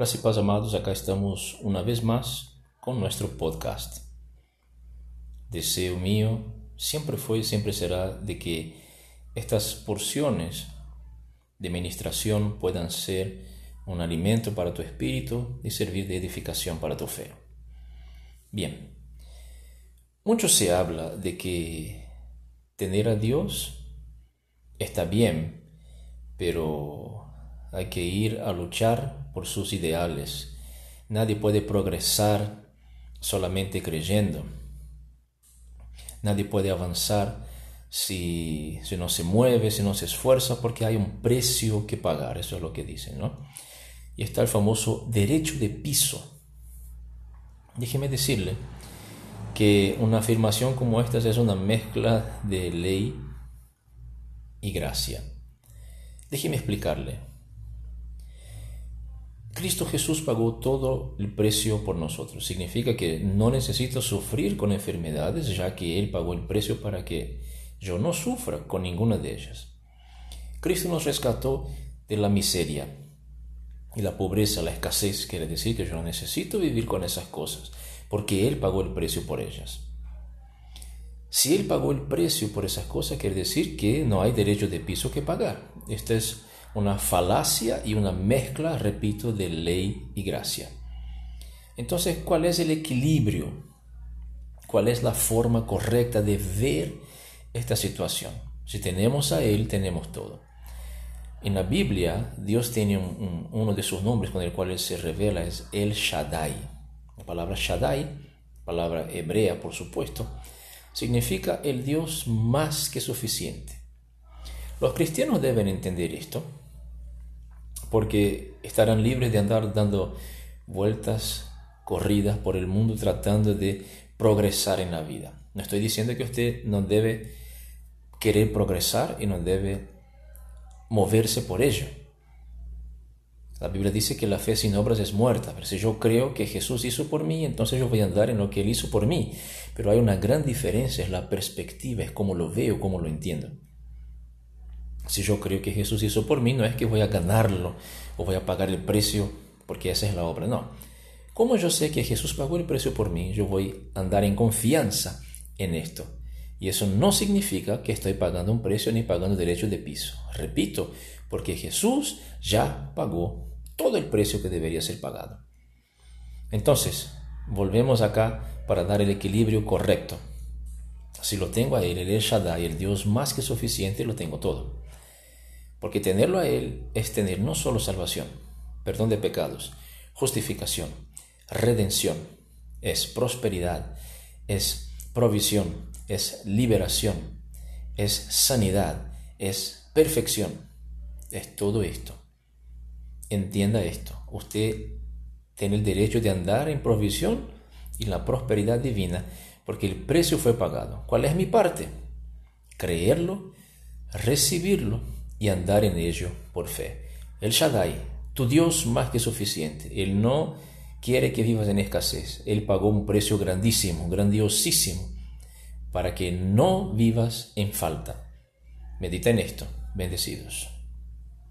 Gracias amados. Acá estamos una vez más con nuestro podcast. Deseo mío siempre fue y siempre será de que estas porciones de ministración puedan ser un alimento para tu espíritu y servir de edificación para tu fe. Bien, mucho se habla de que tener a Dios está bien, pero hay que ir a luchar por sus ideales. Nadie puede progresar solamente creyendo. Nadie puede avanzar si, si, no se mueve, si no se esfuerza, porque hay un precio que pagar. Eso es lo que dicen, ¿no? Y está el famoso derecho de piso. Déjeme decirle que una afirmación como esta es una mezcla de ley y gracia. Déjeme explicarle. Cristo Jesús pagó todo el precio por nosotros. Significa que no necesito sufrir con enfermedades, ya que Él pagó el precio para que yo no sufra con ninguna de ellas. Cristo nos rescató de la miseria y la pobreza, la escasez. Quiere decir que yo no necesito vivir con esas cosas, porque Él pagó el precio por ellas. Si Él pagó el precio por esas cosas, quiere decir que no hay derecho de piso que pagar. Esta es una falacia y una mezcla, repito, de ley y gracia. Entonces, ¿cuál es el equilibrio? ¿Cuál es la forma correcta de ver esta situación? Si tenemos a Él, tenemos todo. En la Biblia, Dios tiene uno de sus nombres con el cual Él se revela, es El Shaddai. La palabra Shaddai, palabra hebrea por supuesto, significa el Dios más que suficiente. Los cristianos deben entender esto porque estarán libres de andar dando vueltas corridas por el mundo tratando de progresar en la vida. No estoy diciendo que usted no debe querer progresar y no debe moverse por ello. La Biblia dice que la fe sin obras es muerta, pero si yo creo que Jesús hizo por mí, entonces yo voy a andar en lo que Él hizo por mí. Pero hay una gran diferencia, es la perspectiva, es cómo lo veo, cómo lo entiendo. Si yo creo que Jesús hizo por mí, no es que voy a ganarlo o voy a pagar el precio porque esa es la obra, no. Como yo sé que Jesús pagó el precio por mí, yo voy a andar en confianza en esto. Y eso no significa que estoy pagando un precio ni pagando derecho de piso. Repito, porque Jesús ya pagó todo el precio que debería ser pagado. Entonces, volvemos acá para dar el equilibrio correcto. Si lo tengo a Él, el El Shaddai, el Dios más que suficiente, lo tengo todo. Porque tenerlo a Él es tener no solo salvación, perdón de pecados, justificación, redención, es prosperidad, es provisión, es liberación, es sanidad, es perfección, es todo esto. Entienda esto, usted tiene el derecho de andar en provisión y la prosperidad divina porque el precio fue pagado. ¿Cuál es mi parte? Creerlo, recibirlo y andar en ello por fe. El Shaddai, tu Dios más que suficiente. Él no quiere que vivas en escasez. Él pagó un precio grandísimo, grandiosísimo, para que no vivas en falta. Medita en esto. Bendecidos.